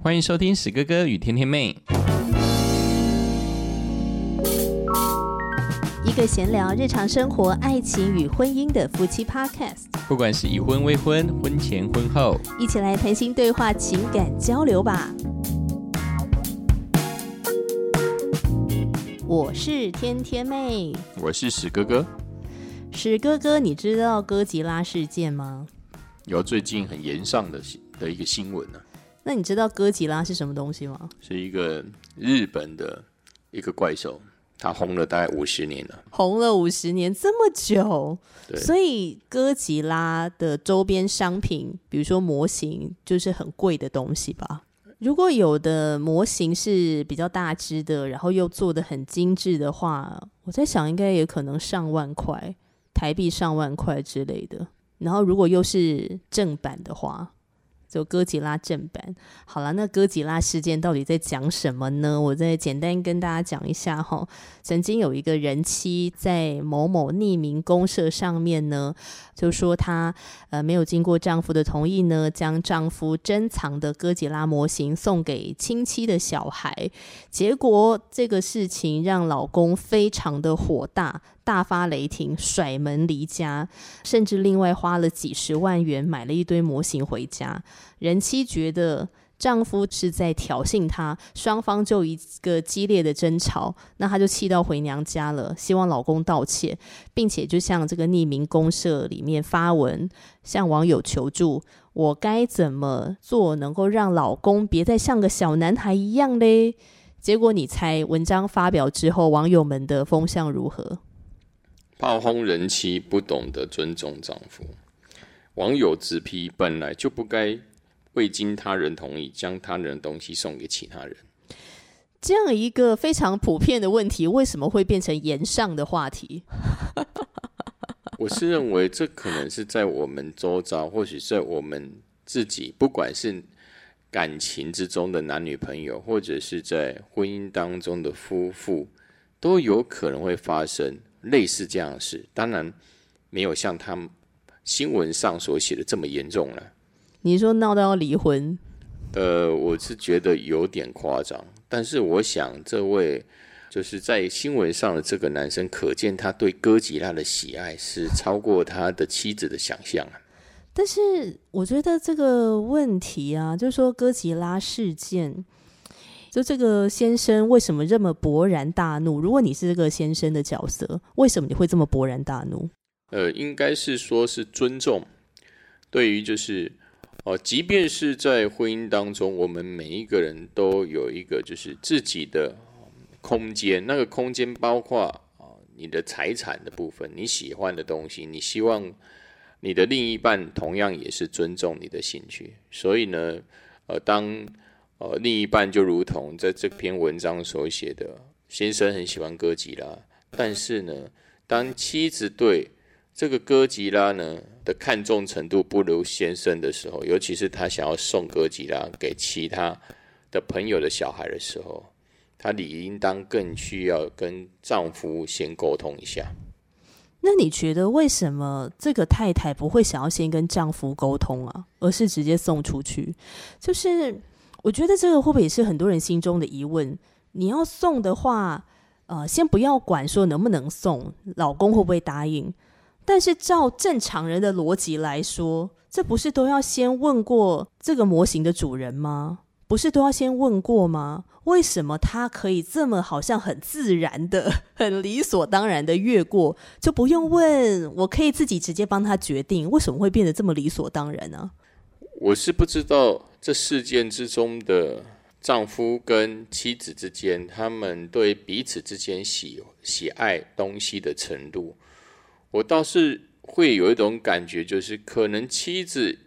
欢迎收听史哥哥与天天妹，一个闲聊日常生活、爱情与婚姻的夫妻 Podcast，不管是已婚、未婚、婚前、婚后，一起来谈心对话、情感交流吧。我是天天妹，我是史哥哥。史哥哥，你知道哥吉拉事件吗？有最近很严上的的一个新闻呢。那你知道哥吉拉是什么东西吗？是一个日本的一个怪兽，它红了大概五十年了，红了五十年这么久，所以哥吉拉的周边商品，比如说模型，就是很贵的东西吧。如果有的模型是比较大只的，然后又做的很精致的话，我在想应该也可能上万块台币，上万块之类的。然后如果又是正版的话，就哥吉拉正版。好了，那哥吉拉事件到底在讲什么呢？我再简单跟大家讲一下哈。曾经有一个人妻在某某匿名公社上面呢，就说她呃没有经过丈夫的同意呢，将丈夫珍藏的哥吉拉模型送给亲戚的小孩，结果这个事情让老公非常的火大。大发雷霆，甩门离家，甚至另外花了几十万元买了一堆模型回家。人妻觉得丈夫是在挑衅她，双方就一个激烈的争吵，那她就气到回娘家了，希望老公道歉，并且就向这个匿名公社里面发文，向网友求助：我该怎么做能够让老公别再像个小男孩一样嘞？结果你猜，文章发表之后，网友们的风向如何？炮轰人妻不懂得尊重丈夫，网友直批本来就不该未经他人同意将他人的东西送给其他人。这样一个非常普遍的问题，为什么会变成言上的话题？我是认为这可能是在我们周遭，或许在我们自己，不管是感情之中的男女朋友，或者是在婚姻当中的夫妇，都有可能会发生类似这样的事。当然，没有像他们新闻上所写的这么严重了。你说闹到要离婚？呃，我是觉得有点夸张，但是我想这位就是在新闻上的这个男生，可见他对哥吉拉的喜爱是超过他的妻子的想象啊。但是我觉得这个问题啊，就是说哥吉拉事件，就这个先生为什么这么勃然大怒？如果你是这个先生的角色，为什么你会这么勃然大怒？呃，应该是说是尊重，对于就是哦、即便是在婚姻当中，我们每一个人都有一个就是自己的空间，那个空间包括啊、你的财产的部分，你喜欢的东西，你希望你的另一半同样也是尊重你的兴趣，所以呢，呃，当呃另一半就如同在这篇文章所写的，先生很喜欢哥吉拉，但是呢，当妻子对这个哥吉拉呢的看重程度不如先生的时候，尤其是他想要送哥吉拉给其他的朋友的小孩的时候，她理应当更需要跟丈夫先沟通一下。那你觉得为什么这个太太不会想要先跟丈夫沟通啊，而是直接送出去？就是我觉得这个会不会也是很多人心中的疑问？你要送的话，呃，先不要管说能不能送，老公会不会答应？但是照正常人的逻辑来说，这不是都要先问过这个模型的主人吗？不是都要先问过吗？为什么他可以这么好像很自然的、很理所当然的越过，就不用问？我可以自己直接帮他决定，为什么会变得这么理所当然呢、我是不知道这事件之中的丈夫跟妻子之间，他们对彼此之间喜喜爱东西的程度。我倒是会有一种感觉，就是可能妻子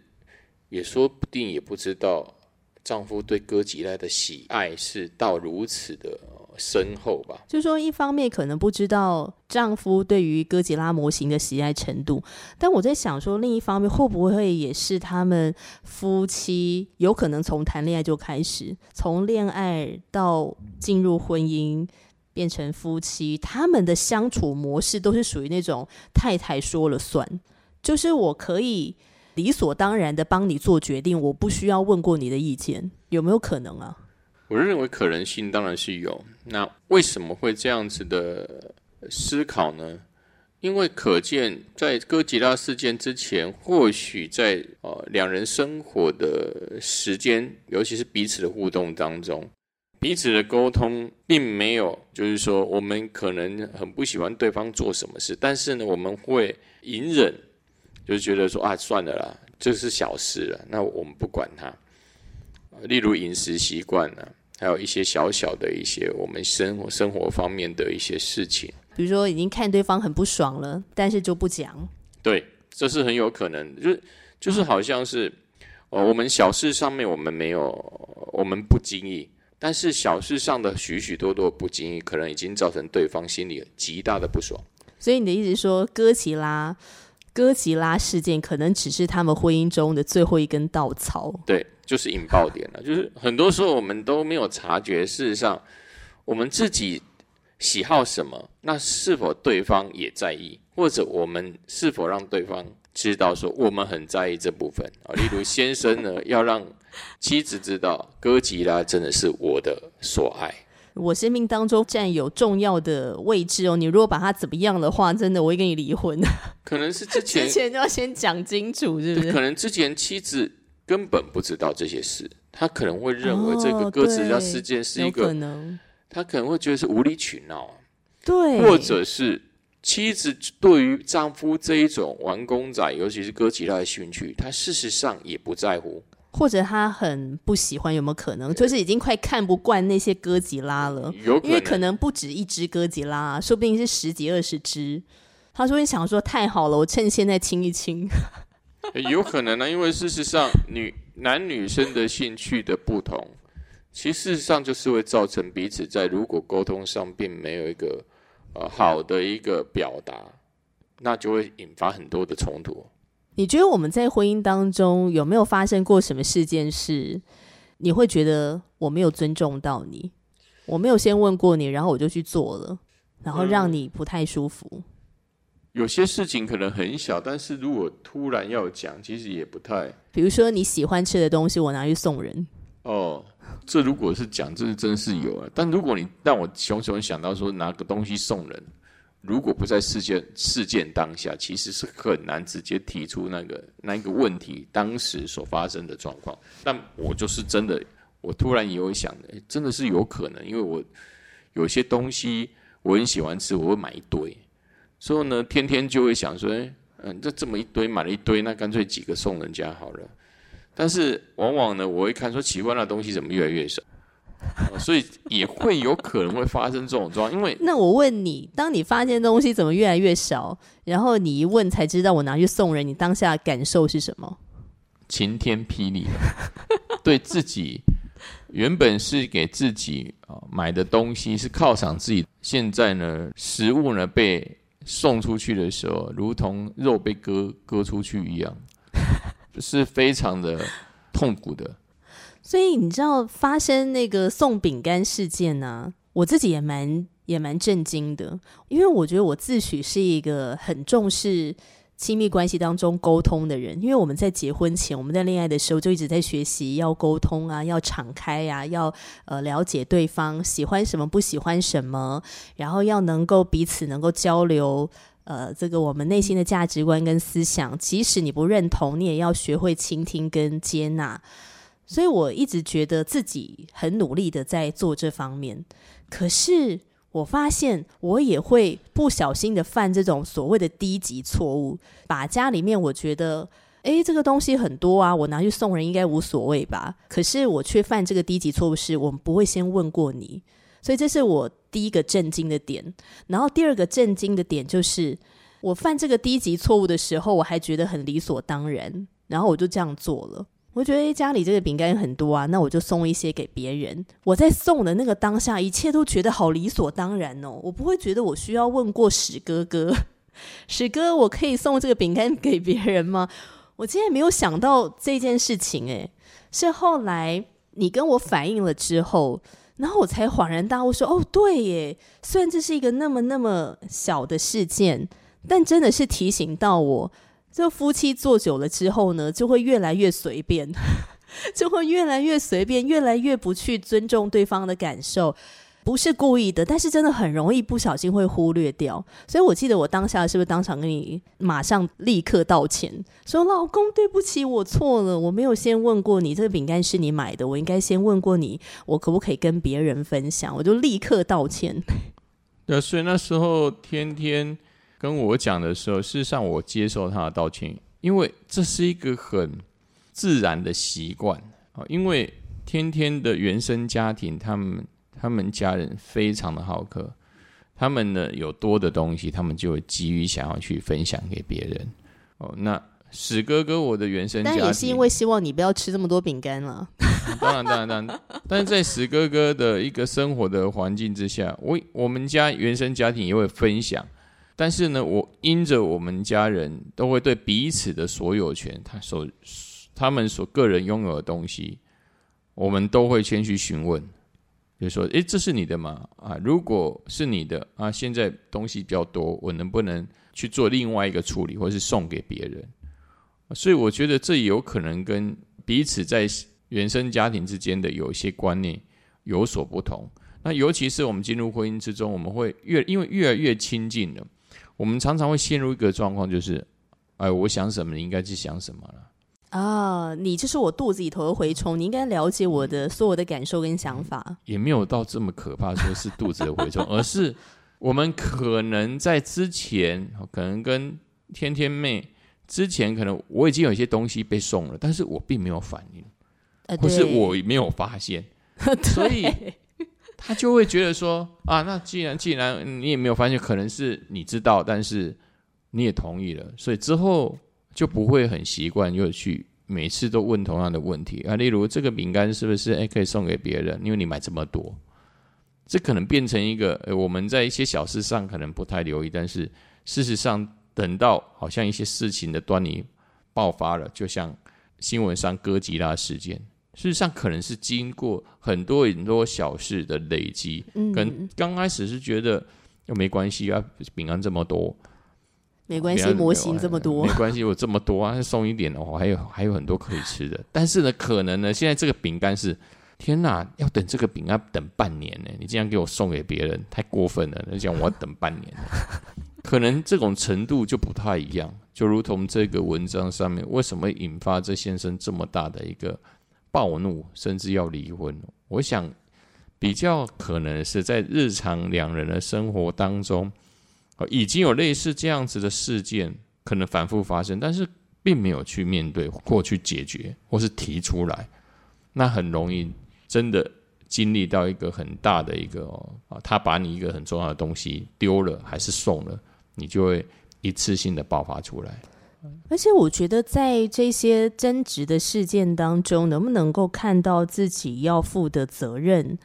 也说不定也不知道丈夫对哥吉拉的喜爱是到如此的深厚吧。就说一方面可能不知道丈夫对于哥吉拉模型的喜爱程度，但我在想说，另一方面会不会也是他们夫妻有可能从谈恋爱就开始，从恋爱到进入婚姻变成夫妻，他们的相处模式都是属于那种太太说了算，就是我可以理所当然的帮你做决定，我不需要问过你的意见。有没有可能啊？我认为可能性当然是有。那为什么会这样子的思考呢？因为可见在哥吉拉事件之前，或许在呃两人生活的时间，尤其是彼此的互动当中，彼此的沟通并没有，就是说我们可能很不喜欢对方做什么事，但是呢，我们会隐忍，就是觉得说啊，算了啦，这是小事了，那我们不管它。例如饮食习惯呢。还有一些小小的一些我们生活生活方面的一些事情，比如说已经看对方很不爽了，但是就不讲。对，这是很有可能，就是就是好像是，呃，我们小事上面我们没有，我们不经意，但是小事上的许许多多不经意，可能已经造成对方心里极大的不爽。所以你的意思说，哥吉拉。哥吉拉事件可能只是他们婚姻中的最后一根稻草，对，就是引爆点了。就是很多时候我们都没有察觉，事实上我们自己喜好什么，那是否对方也在意，或者我们是否让对方知道说我们很在意这部分啊？例如先生呢，要让妻子知道哥吉拉真的是我的所爱。我生命当中占有重要的位置哦，你如果把他怎么样的话，真的我会跟你离婚。可能是之前 之前就要先讲清楚，是不是？可能之前妻子根本不知道这些事，他可能会认为这个鸽子要事件是一个，可能他可能会觉得是无理取闹，对，或者是妻子对于丈夫这一种玩公仔，尤其是哥吉拉的兴趣，他事实上也不在乎。或者他很不喜欢，有没有可能？就是已经快看不惯那些哥吉拉了，因为可能不止一只哥吉拉，说不定是十几二十只。他说：“你想说太好了，我趁现在亲一亲。”有可能呢，因为事实上，女男女生的兴趣的不同，其实事实上就是会造成彼此在如果沟通上并没有一个呃好的一个表达，那就会引发很多的冲突。你觉得我们在婚姻当中有没有发生过什么事件是你会觉得我没有尊重到你，我没有先问过你，然后我就去做了，然后让你不太舒服？有些事情可能很小，但是如果突然要讲，其实也不太。比如说你喜欢吃的东西，我拿去送人。哦，这如果是讲，这是真是有啊。但如果你让我熊熊想到说拿个东西送人。如果不在事件事件当下，其实是很难直接提出那个那个问题当时所发生的状况。但我就是真的，我突然也会想，真的是有可能，因为我有些东西我很喜欢吃，我会买一堆，所以呢，天天就会想说，嗯，这这么一堆买了一堆，那干脆几个送人家好了。但是往往呢，我会看说，奇怪那东西怎么越来越少。所以也会有可能会发生这种状况，因为 那我问你，当你发现东西怎么越来越少，然后你一问才知道我拿去送人，你当下感受是什么？晴天霹雳，对自己原本是给自己啊买的东西是犒赏自己，现在呢食物呢被送出去的时候，如同肉被割割出去一样，是非常的痛苦的。所以你知道发生那个送饼干事件呢？我自己也蛮也蛮震惊的，因为我觉得我自诩是一个很重视亲密关系当中沟通的人。因为我们在结婚前，我们在恋爱的时候就一直在学习要沟通啊，要敞开呀，要呃了解对方喜欢什么不喜欢什么，然后要能够彼此能够交流呃这个我们内心的价值观跟思想，即使你不认同，你也要学会倾听跟接纳。所以我一直觉得自己很努力的在做这方面，可是我发现我也会不小心的犯这种所谓的低级错误，把家里面我觉得，诶这个东西很多啊，我拿去送人应该无所谓吧。可是我却犯这个低级错误，是我们不会先问过你，所以这是我第一个震惊的点。然后第二个震惊的点就是，我犯这个低级错误的时候，我还觉得很理所当然，然后我就这样做了。我觉得家里这个饼干很多啊，那我就送一些给别人。我在送的那个当下，一切都觉得好理所当然哦，我不会觉得我需要问过史哥哥，史哥，我可以送这个饼干给别人吗？我今天没有想到这件事情，诶，是后来你跟我反映了之后，然后我才恍然大悟，说哦，对耶，虽然这是一个那么那么小的事件，但真的是提醒到我。这夫妻做久了之后呢，就会越来越随便，就会越来越随便，越来越不去尊重对方的感受。不是故意的，但是真的很容易不小心会忽略掉。所以我记得我当下是不是当场跟你马上立刻道歉，说老公对不起，我错了，我没有先问过你这个饼干是你买的，我应该先问过你，我可不可以跟别人分享？我就立刻道歉。对，所以那时候天天跟我讲的时候，事实上我接受他的道歉，因为这是一个很自然的习惯啊。因为天天的原生家庭，他们他们家人非常的好客，他们呢有多的东西，他们就急于想要去分享给别人。哦，那史哥哥，我的原生家庭，但也是因为希望你不要吃这么多饼干了。当然，当然，当然，但是在史哥哥的一个生活的环境之下，我我们家原生家庭也会分享，但是呢，我因着我们家人都会对彼此的所有权，他所他们所个人拥有的东西，我们都会先去询问，就说：“诶，这是你的吗？啊，如果是你的啊，现在东西比较多，我能不能去做另外一个处理，或是送给别人？”所以我觉得这有可能跟彼此在。原生家庭之间的有一些观念有所不同，那尤其是我们进入婚姻之中，我们会越因为越来越亲近了，我们常常会陷入一个状况，就是，哎，我想什么，你应该去想什么了。啊，你就是我肚子里头的蛔虫，你应该了解我的所有的感受跟想法。也没有到这么可怕，说是肚子的蛔虫，而是我们可能在之前，可能跟天天妹之前，可能我已经有一些东西被送了，但是我并没有反应。或是我没有发现，所以他就会觉得说啊，那既然既然你也没有发现，可能是你知道，但是你也同意了，所以之后就不会很习惯又去每次都问同样的问题啊。例如这个饼干是不是哎可以送给别人？因为你买这么多，这可能变成一个我们在一些小事上可能不太留意，但是事实上等到好像一些事情的端倪爆发了，就像新闻上哥吉拉事件。事实上，可能是经过很多很多小事的累积，嗯跟刚开始是觉得又没关系啊，饼干这么多，没关系，模型这么多，没关系，我这么多啊，送一点哦，还有还有很多可以吃的。但是呢，可能呢，现在这个饼干是天哪，要等这个饼干等半年呢，你竟然给我送给别人，太过分了！你讲我要等半年，可能这种程度就不太一样。就如同这个文章上面，为什么引发这先生这么大的一个？暴怒，甚至要离婚。我想，比较可能是在日常两人的生活当中，已经有类似这样子的事件，可能反复发生，但是并没有去面对或去解决，或是提出来，那很容易真的经历到一个很大的一个啊，他把你一个很重要的东西丢了，还是送了，你就会一次性的爆发出来。而且我觉得，在这些争执的事件当中，能不能够看到自己要负的责任，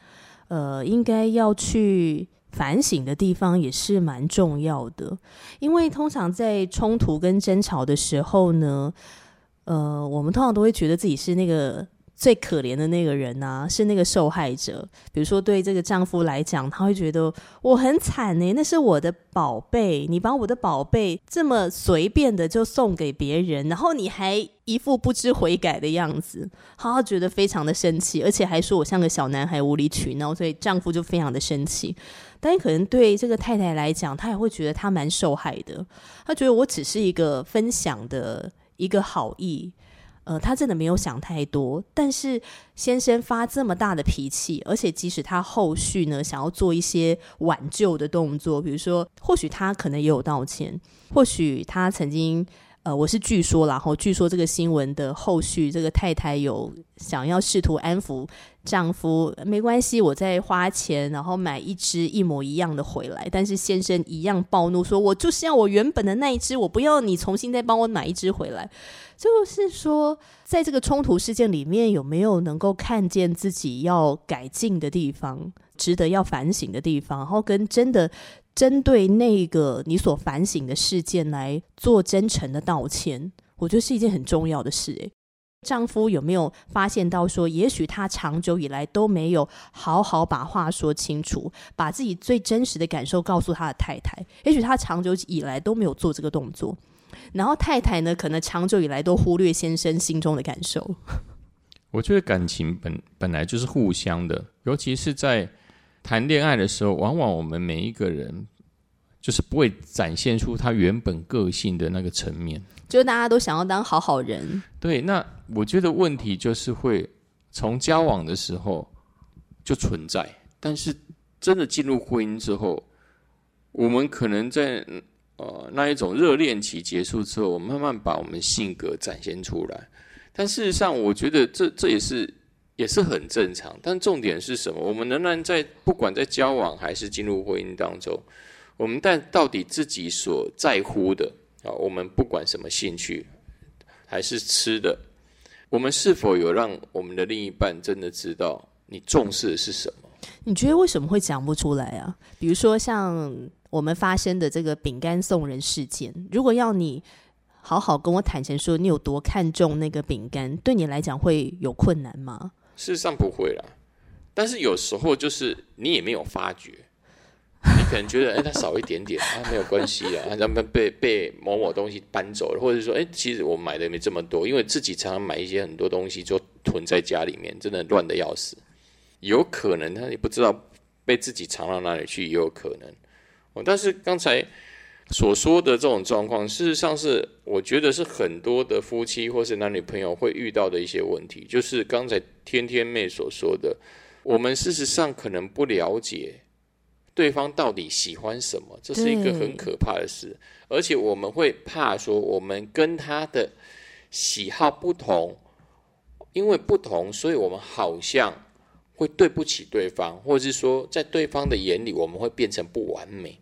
呃，应该要去反省的地方，也是蛮重要的。因为通常在冲突跟争吵的时候呢，呃，我们通常都会觉得自己是那个。最可怜的那个人呢，是那个受害者。比如说，对这个丈夫来讲，他会觉得我很惨呢，那是我的宝贝，你把我的宝贝这么随便的就送给别人，然后你还一副不知悔改的样子，他觉得非常的生气，而且还说我像个小男孩无理取闹，所以丈夫就非常的生气。但可能对这个太太来讲，她也会觉得她蛮受害的，她觉得我只是一个分享的一个好意。呃，他真的没有想太多，但是先生发这么大的脾气，而且即使他后续呢想要做一些挽救的动作，比如说，或许他可能也有道歉，或许他曾经。呃，我是据说，然后据说这个新闻的后续，这个太太有想要试图安抚丈夫，没关系，我在花钱，然后买一只一模一样的回来。但是先生一样暴怒，说我就是要我原本的那一只，我不要你重新再帮我买一只回来。就是说，在这个冲突事件里面，有没有能够看见自己要改进的地方，值得要反省的地方，然后跟真的。针对那个你所反省的事件来做真诚的道歉，我觉得是一件很重要的事。诶，丈夫有没有发现到说，也许他长久以来都没有好好把话说清楚，把自己最真实的感受告诉他的太太？也许他长久以来都没有做这个动作，然后太太呢，可能长久以来都忽略先生心中的感受。我觉得感情本本来就是互相的，尤其是在谈恋爱的时候，往往我们每一个人就是不会展现出他原本个性的那个层面。就大家都想要当好好人，对，那我觉得问题就是会从交往的时候就存在，但是真的进入婚姻之后，我们可能在呃那一种热恋期结束之后，我们慢慢把我们性格展现出来。但事实上，我觉得这这也是也是很正常。但重点是什么？我们仍然在不管在交往还是进入婚姻当中，我们但到底自己所在乎的。啊，我们不管什么兴趣，还是吃的，我们是否有让我们的另一半真的知道你重视的是什么？你觉得为什么会讲不出来啊？比如说像我们发生的这个饼干送人事件，如果要你好好跟我坦诚说你有多看重那个饼干，对你来讲会有困难吗？事实上不会啦，但是有时候就是你也没有发觉。你可能觉得，哎，它少一点点啊，没有关系啊，咱们被被某某东西搬走了，或者说，哎，其实我买的没这么多，因为自己常常买一些很多东西就囤在家里面，真的乱的要死。有可能他也不知道被自己藏到哪里去，也有可能。哦，但是刚才所说的这种状况，事实上是我觉得是很多的夫妻或是男女朋友会遇到的一些问题，就是刚才天天妹所说的，我们事实上可能不了解。对方到底喜欢什么？这是一个很可怕的事，而且我们会怕说，我们跟他的喜好不同，因为不同，所以我们好像会对不起对方，或者是说，在对方的眼里，我们会变成不完美。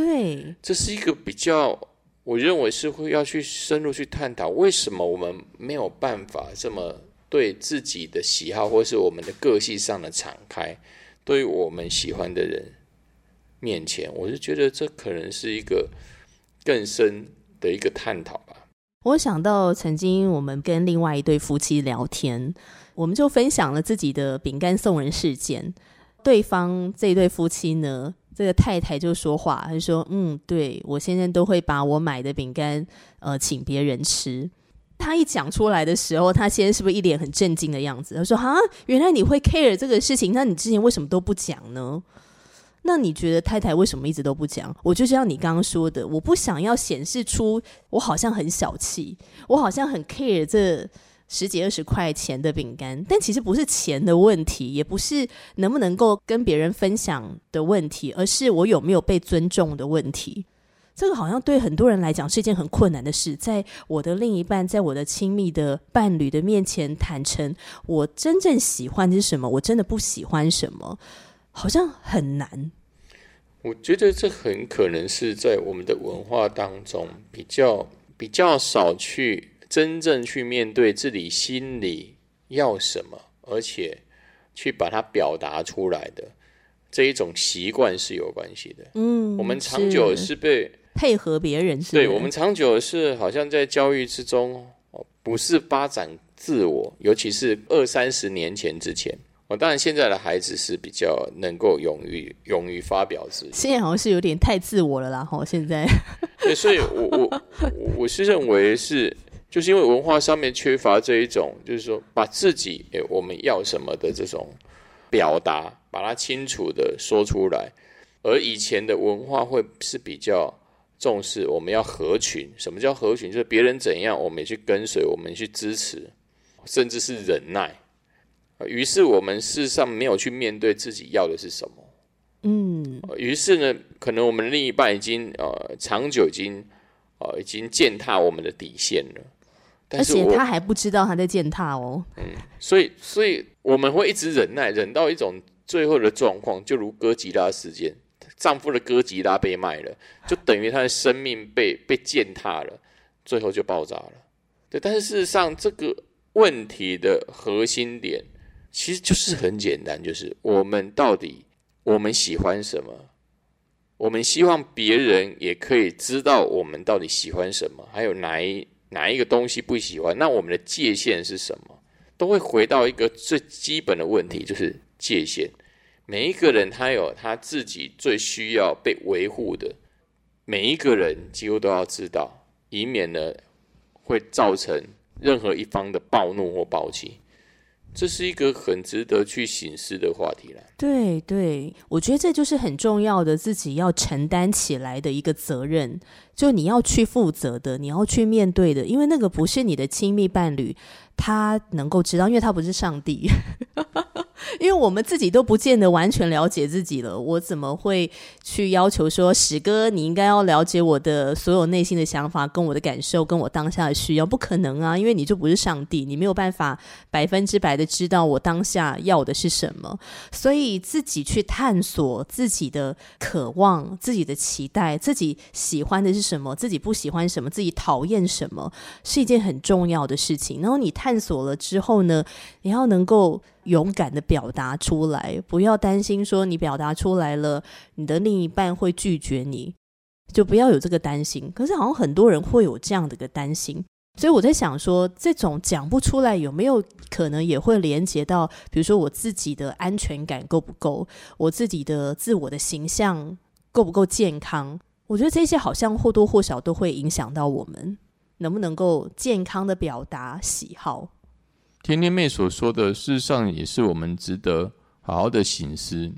对，这是一个比较，我认为是会要去深入去探讨，为什么我们没有办法这么对自己的喜好，或是我们的个性上的敞开，对于我们喜欢的人。面前，我是觉得这可能是一个更深的一个探讨吧。我想到曾经我们跟另外一对夫妻聊天，我们就分享了自己的饼干送人事件。对方这对夫妻呢，这个太太就说话，他说：“嗯，对我现在都会把我买的饼干呃请别人吃。”他一讲出来的时候，他先在是不是一脸很震惊的样子？他说：“啊，原来你会 care 这个事情，那你之前为什么都不讲呢？”那你觉得太太为什么一直都不讲？我就像你刚刚说的，我不想要显示出我好像很小气，我好像很 care 这十几二十块钱的饼干，但其实不是钱的问题，也不是能不能够跟别人分享的问题，而是我有没有被尊重的问题。这个好像对很多人来讲是一件很困难的事，在我的另一半，在我的亲密的伴侣的面前坦诚，我真正喜欢的是什么，我真的不喜欢什么。好像很难，我觉得这很可能是在我们的文化当中比较比较少去真正去面对自己心里要什么，而且去把它表达出来的这一种习惯是有关系的。嗯，我们长久是被配合别人是，对我们长久是好像在教育之中不是发展自我，尤其是二三十年前之前。我当然，现在的孩子是比较能够勇于勇于发表自己。现在好像是有点太自我了啦，哈！现在，对，所以我我我是认为是，就是因为文化上面缺乏这一种，就是说把自己诶我们要什么的这种表达，把它清楚的说出来。而以前的文化会是比较重视我们要合群。什么叫合群？就是别人怎样，我们也去跟随，我们去支持，甚至是忍耐。于是我们事实上没有去面对自己要的是什么，嗯，于是呢，可能我们另一半已经呃长久已经呃已经践踏我们的底线了，而且他还不知道他在践踏哦，嗯，所以所以我们会一直忍耐，忍到一种最后的状况，就如哥吉拉事件，丈夫的哥吉拉被卖了，就等于他的生命被被践踏了，最后就爆炸了，对，但是事实上这个问题的核心点。其实就是很简单，就是我们到底我们喜欢什么，我们希望别人也可以知道我们到底喜欢什么，还有哪一哪一个东西不喜欢，那我们的界限是什么，都会回到一个最基本的问题，就是界限。每一个人他有他自己最需要被维护的，每一个人几乎都要知道，以免呢会造成任何一方的暴怒或暴击。这是一个很值得去醒思的话题了。对对，我觉得这就是很重要的，自己要承担起来的一个责任，就你要去负责的，你要去面对的，因为那个不是你的亲密伴侣，他能够知道，因为他不是上帝。因为我们自己都不见得完全了解自己了，我怎么会去要求说史哥你应该要了解我的所有内心的想法、跟我的感受、跟我当下的需要？不可能啊，因为你就不是上帝，你没有办法百分之百的知道我当下要的是什么。所以自己去探索自己的渴望、自己的期待、自己喜欢的是什么、自己不喜欢什么、自己讨厌什么，是一件很重要的事情。然后你探索了之后呢，你要能够。勇敢的表达出来，不要担心说你表达出来了，你的另一半会拒绝你，就不要有这个担心。可是好像很多人会有这样的个担心，所以我在想说，这种讲不出来，有没有可能也会连接到，比如说我自己的安全感够不够，我自己的自我的形象够不够健康？我觉得这些好像或多或少都会影响到我们能不能够健康的表达喜好。天天妹所说的，事实上也是我们值得好好的醒思。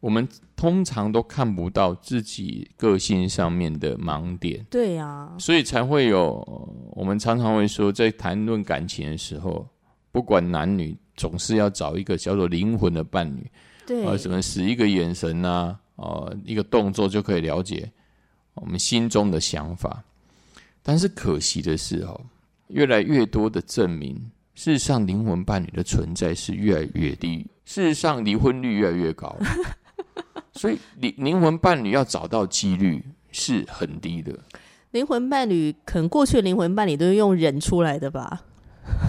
我们通常都看不到自己个性上面的盲点，对呀，所以才会有我们常常会说，在谈论感情的时候，不管男女，总是要找一个叫做灵魂的伴侣，对，啊，什么使一个眼神呐，哦，一个动作就可以了解我们心中的想法。但是可惜的是，哦，越来越多的证明。事实上，灵魂伴侣的存在是越来越低。事实上，离婚率越来越高。所以，灵灵魂伴侣要找到几率是很低的。灵魂伴侣，可能过去灵魂伴侣都是用人出来的吧？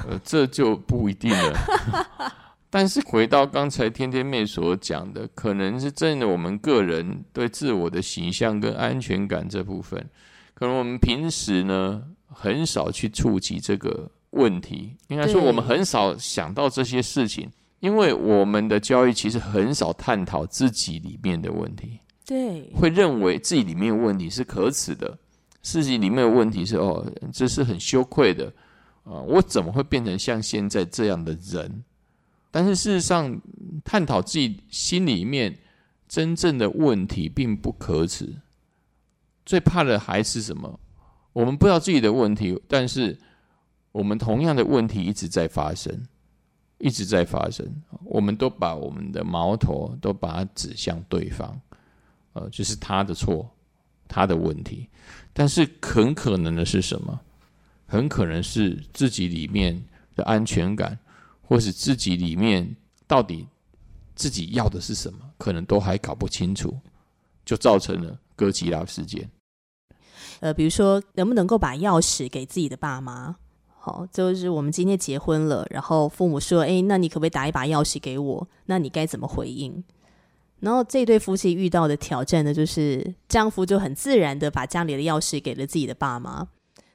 呃，这就不一定了。但是，回到刚才天天妹所讲的，可能是真的，我们个人对自我的形象跟安全感这部分，可能我们平时呢很少去触及这个。问题应该说，我们很少想到这些事情，因为我们的教育其实很少探讨自己里面的问题。对，会认为自己里面有问题是可耻的，自己里面的问题是哦，这是很羞愧的啊！我怎么会变成像现在这样的人？但是事实上，探讨自己心里面真正的问题并不可耻。最怕的还是什么？我们不知道自己的问题，但是。我们同样的问题一直在发生，一直在发生。我们都把我们的矛头都把它指向对方，呃，就是他的错，他的问题。但是很可能的是什么？很可能是自己里面的安全感，或是自己里面到底自己要的是什么，可能都还搞不清楚，就造成了哥吉拉事件。呃，比如说，能不能够把钥匙给自己的爸妈？好，就是我们今天结婚了，然后父母说：“哎，那你可不可以打一把钥匙给我？”那你该怎么回应？然后这对夫妻遇到的挑战呢，就是丈夫就很自然的把家里的钥匙给了自己的爸妈。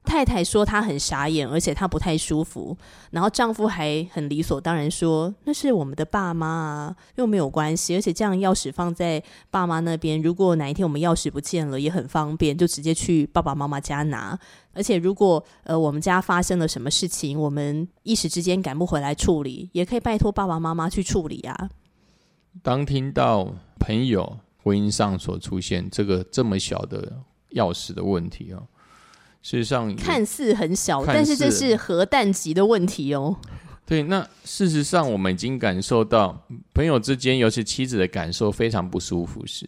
太太说她很傻眼，而且她不太舒服。然后丈夫还很理所当然说：“那是我们的爸妈啊，又没有关系。而且这样钥匙放在爸妈那边，如果哪一天我们钥匙不见了，也很方便，就直接去爸爸妈妈家拿。而且如果呃我们家发生了什么事情，我们一时之间赶不回来处理，也可以拜托爸爸妈妈去处理啊。”当听到朋友婚姻上所出现这个这么小的钥匙的问题啊。事实上，看似很小，但是这是核弹级的问题哦。对，那事实上我们已经感受到朋友之间，尤其妻子的感受非常不舒服时，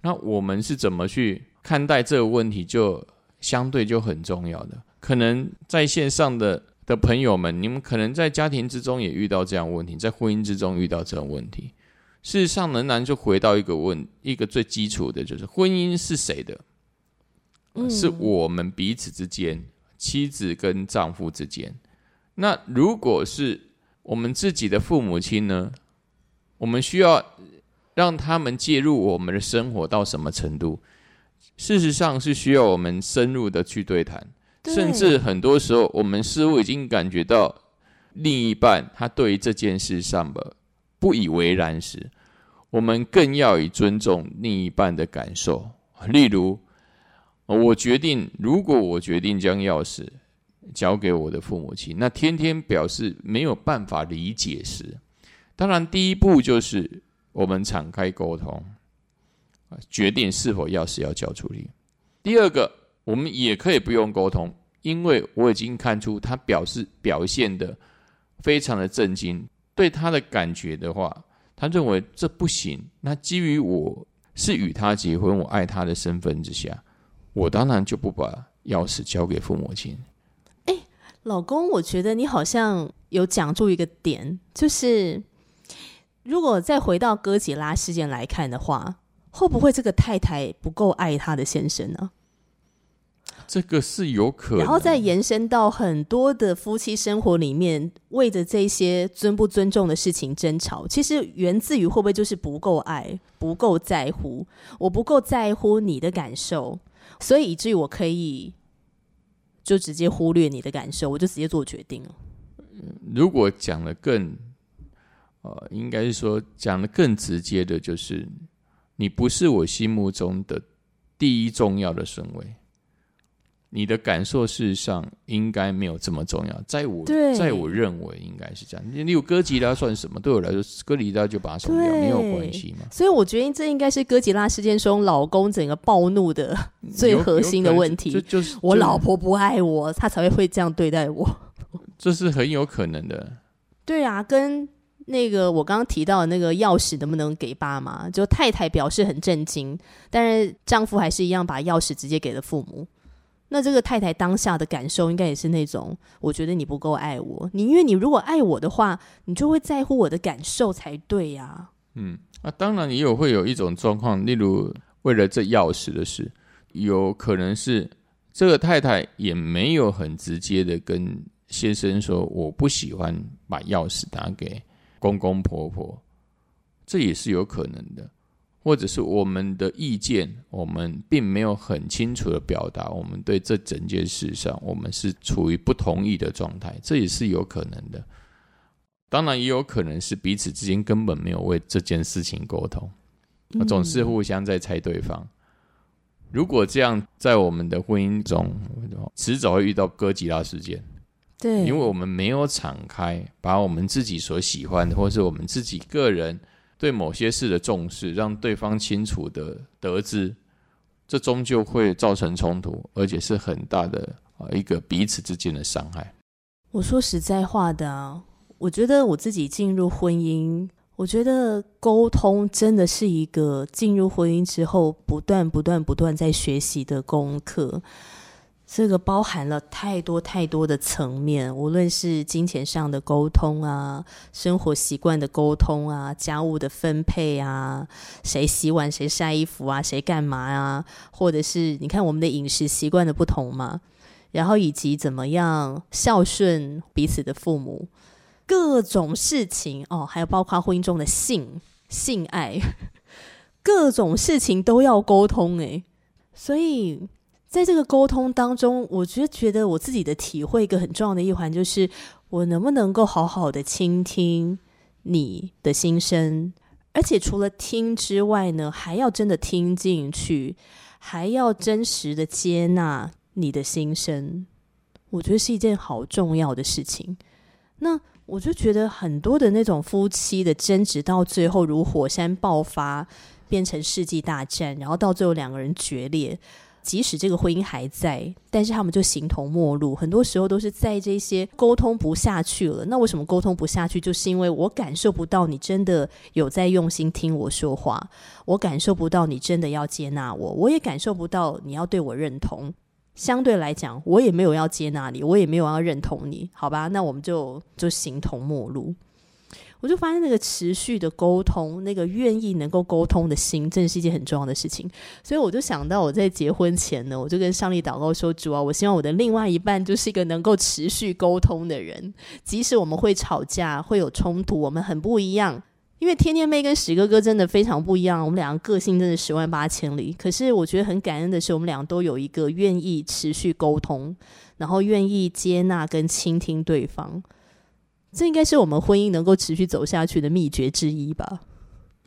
那我们是怎么去看待这个问题，就相对就很重要的。可能在线上的的朋友们，你们可能在家庭之中也遇到这样问题，在婚姻之中遇到这种问题。事实上，仍然就回到一个问，一个最基础的就是婚姻是谁的？是我们彼此之间，妻子跟丈夫之间。那如果是我们自己的父母亲呢？我们需要让他们介入我们的生活到什么程度？事实上是需要我们深入的去对谈，甚至很多时候，我们似乎已经感觉到另一半他对于这件事上的不以为然时，我们更要以尊重另一半的感受，例如。我决定，如果我决定将钥匙交给我的父母亲。那天天表示没有办法理解时，当然第一步就是我们敞开沟通，决定是否钥匙要交出去。第二个，我们也可以不用沟通，因为我已经看出他表示表现的非常的震惊，对他的感觉的话，他认为这不行。那基于我是与他结婚，我爱他的身份之下，我当然就不把钥匙交给父母亲。哎，老公，我觉得你好像有讲出一个点，就是如果再回到哥吉拉事件来看的话，会不会这个太太不够爱她的先生呢？这个是有可能，然后再延伸到很多的夫妻生活里面，为着这些尊不尊重的事情争吵，其实源自于会不会就是不够爱、不够在乎？我不够在乎你的感受，所以以至于我可以就直接忽略你的感受，我就直接做决定了。如果讲的更，呃，应该是说讲的更直接的，就是你不是我心目中的第一重要的顺位。你的感受事实上应该没有这么重要，在我，在我认为应该是这样。你有哥吉拉算什么？对我来说，哥吉拉就把它送掉，没有关系嘛。所以我觉得这应该是哥吉拉事件中老公整个暴怒的最核心的问题。就就是我老婆不爱我，她才会会这样对待我。这是很有可能的。对啊，跟那个我刚刚提到的那个钥匙能不能给爸妈？就太太表示很震惊，但是丈夫还是一样把钥匙直接给了父母。那这个太太当下的感受应该也是那种，我觉得你不够爱我，你因为你如果爱我的话，你就会在乎我的感受才对呀。嗯，啊，当然也有会有一种状况，例如为了这钥匙的事，有可能是这个太太也没有很直接的跟先生说，我不喜欢把钥匙打给公公婆婆，这也是有可能的。或者是我们的意见，我们并没有很清楚的表达，我们对这整件事上，我们是处于不同意的状态，这也是有可能的。当然，也有可能是彼此之间根本没有为这件事情沟通，总是互相在猜对方。如果这样，在我们的婚姻中，迟早会遇到哥吉拉事件。对，因为我们没有敞开，把我们自己所喜欢的，或是我们自己个人。对某些事的重视，让对方清楚的得知，这终究会造成冲突，而且是很大的啊一个彼此之间的伤害。我说实在话的，我觉得我自己进入婚姻，我觉得沟通真的是一个进入婚姻之后不断、不断、不断在学习的功课。这个包含了太多太多的层面，无论是金钱上的沟通啊，生活习惯的沟通啊，家务的分配啊，谁洗碗谁晒衣服啊，谁干嘛啊，或者是你看我们的饮食习惯的不同嘛，然后以及怎么样孝顺彼此的父母，各种事情哦，还有包括婚姻中的性性爱，各种事情都要沟通诶，所以。在这个沟通当中，我觉觉得我自己的体会一个很重要的一环，就是我能不能够好好的倾听你的心声，而且除了听之外呢，还要真的听进去，还要真实的接纳你的心声。我觉得是一件好重要的事情。那我就觉得很多的那种夫妻的争执，到最后如火山爆发，变成世纪大战，然后到最后两个人决裂。即使这个婚姻还在，但是他们就形同陌路。很多时候都是在这些沟通不下去了。那为什么沟通不下去？就是因为我感受不到你真的有在用心听我说话，我感受不到你真的要接纳我，我也感受不到你要对我认同。相对来讲，我也没有要接纳你，我也没有要认同你，好吧？那我们就就形同陌路。我就发现那个持续的沟通，那个愿意能够沟通的心，真的是一件很重要的事情。所以我就想到，我在结婚前呢，我就跟上帝祷告说：“主啊，我希望我的另外一半就是一个能够持续沟通的人，即使我们会吵架、会有冲突，我们很不一样。因为天天妹跟史哥哥真的非常不一样，我们两个个性真的十万八千里。可是我觉得很感恩的是，我们俩都有一个愿意持续沟通，然后愿意接纳跟倾听对方。”这应该是我们婚姻能够持续走下去的秘诀之一吧？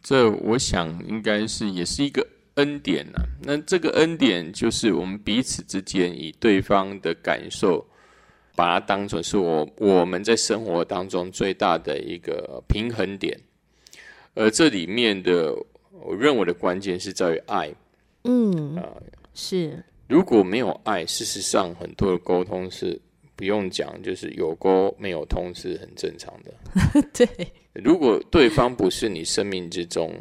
这我想应该是也是一个恩典呐。那这个恩典就是我们彼此之间以对方的感受把它当成是我我们在生活当中最大的一个平衡点。而这里面的，我认为的关键是在于爱。嗯，是。如果没有爱，事实上很多的沟通是不用讲，就是有沟没有通是很正常的。对。如果对方不是你生命之中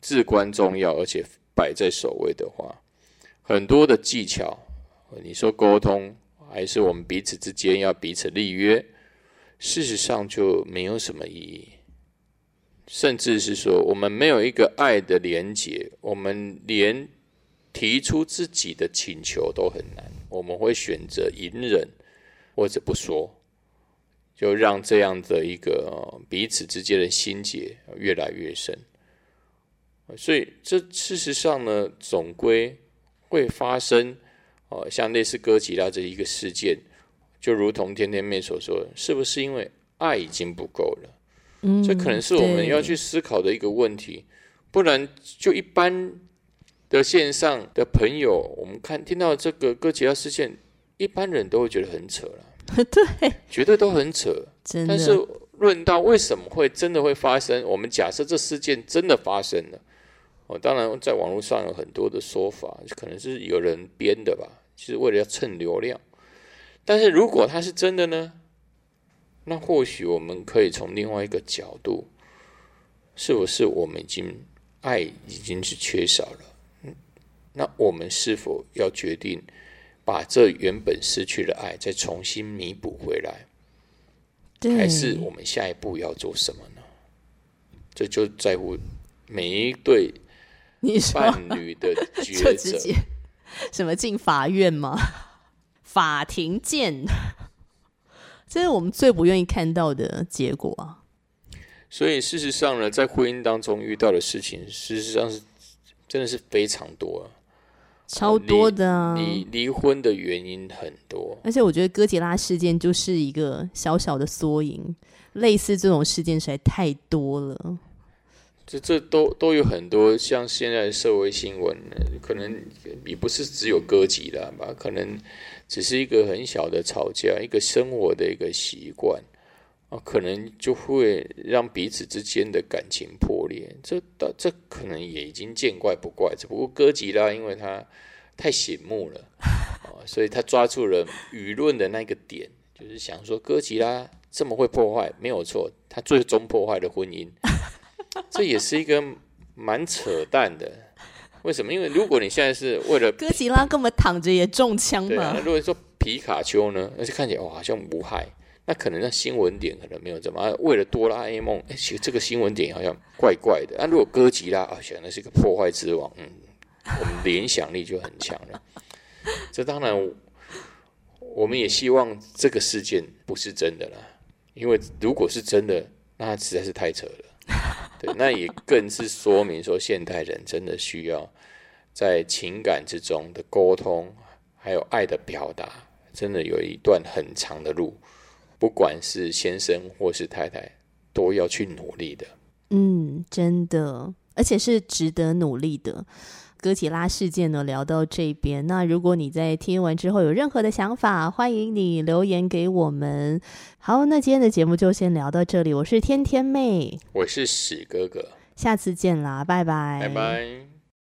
至关重要，而且摆在首位的话，很多的技巧，你说沟通，还是我们彼此之间要彼此立约，事实上就没有什么意义。甚至是说，我们没有一个爱的连结，我们连提出自己的请求都很难。我们会选择隐忍或者不说。就让这样的一个彼此之间的心结越来越深，所以这事实上呢，总归会发生哦，像类似哥吉拉这一个事件，就如同天天妹所说，是不是因为爱已经不够了？嗯，这可能是我们要去思考的一个问题。不然，就一般的线上的朋友，我们看听到这个哥吉拉事件，一般人都会觉得很扯了。对，绝对都很扯。但是论到为什么会真的会发生，我们假设这事件真的发生了，哦，当然在网络上有很多的说法，可能是有人编的吧，其实为了要蹭流量。但是如果它是真的呢？那或许我们可以从另外一个角度，是不是我们已经爱已经是缺少了？嗯，那我们是否要决定？把这原本失去的爱再重新弥补回来，还是我们下一步要做什么呢？这就在乎每一对伴侣的抉 择。什么进法院吗？法庭见，这是我们最不愿意看到的结果啊！所以事实上呢，在婚姻当中遇到的事情，事实上是真的是非常多。超多的，离离婚的原因很多，而且我觉得哥吉拉事件就是一个小小的缩影，类似这种事件实在太多了。这这都都有很多，像现在社会新闻，可能也不是只有哥吉拉吧，可能只是一个很小的吵架，一个生活的一个习惯啊，可能就会让彼此之间的感情破裂。这这可能也已经见怪不怪，只不过哥吉拉因为他。太醒目了，哦，所以他抓住了舆论的那个点，就是想说哥吉拉这么会破坏，没有错，他最终破坏了婚姻，这也是一个蛮扯淡的。为什么？因为如果你现在是为了哥吉拉根本躺着也中枪嘛。如果说皮卡丘呢，而且看起来哇好像无害，那可能那新闻点可能没有这么。为了哆啦 A 梦，哎，其实这个新闻点好像怪怪的。那如果哥吉拉啊，显然是一个破坏之王，嗯。我们联想力就很强了。这当然，我们也希望这个事件不是真的啦，因为如果是真的，那实在是太扯了。对，那也更是说明说，现代人真的需要在情感之中的沟通，还有爱的表达，真的有一段很长的路，不管是先生或是太太，都要去努力的。嗯，真的，而且是值得努力的。哥吉拉事件呢，聊到这边。那如果你在听完之后有任何的想法，欢迎你留言给我们。好，那今天的节目就先聊到这里。我是天天妹，我是史哥哥，下次见啦，拜拜，拜拜。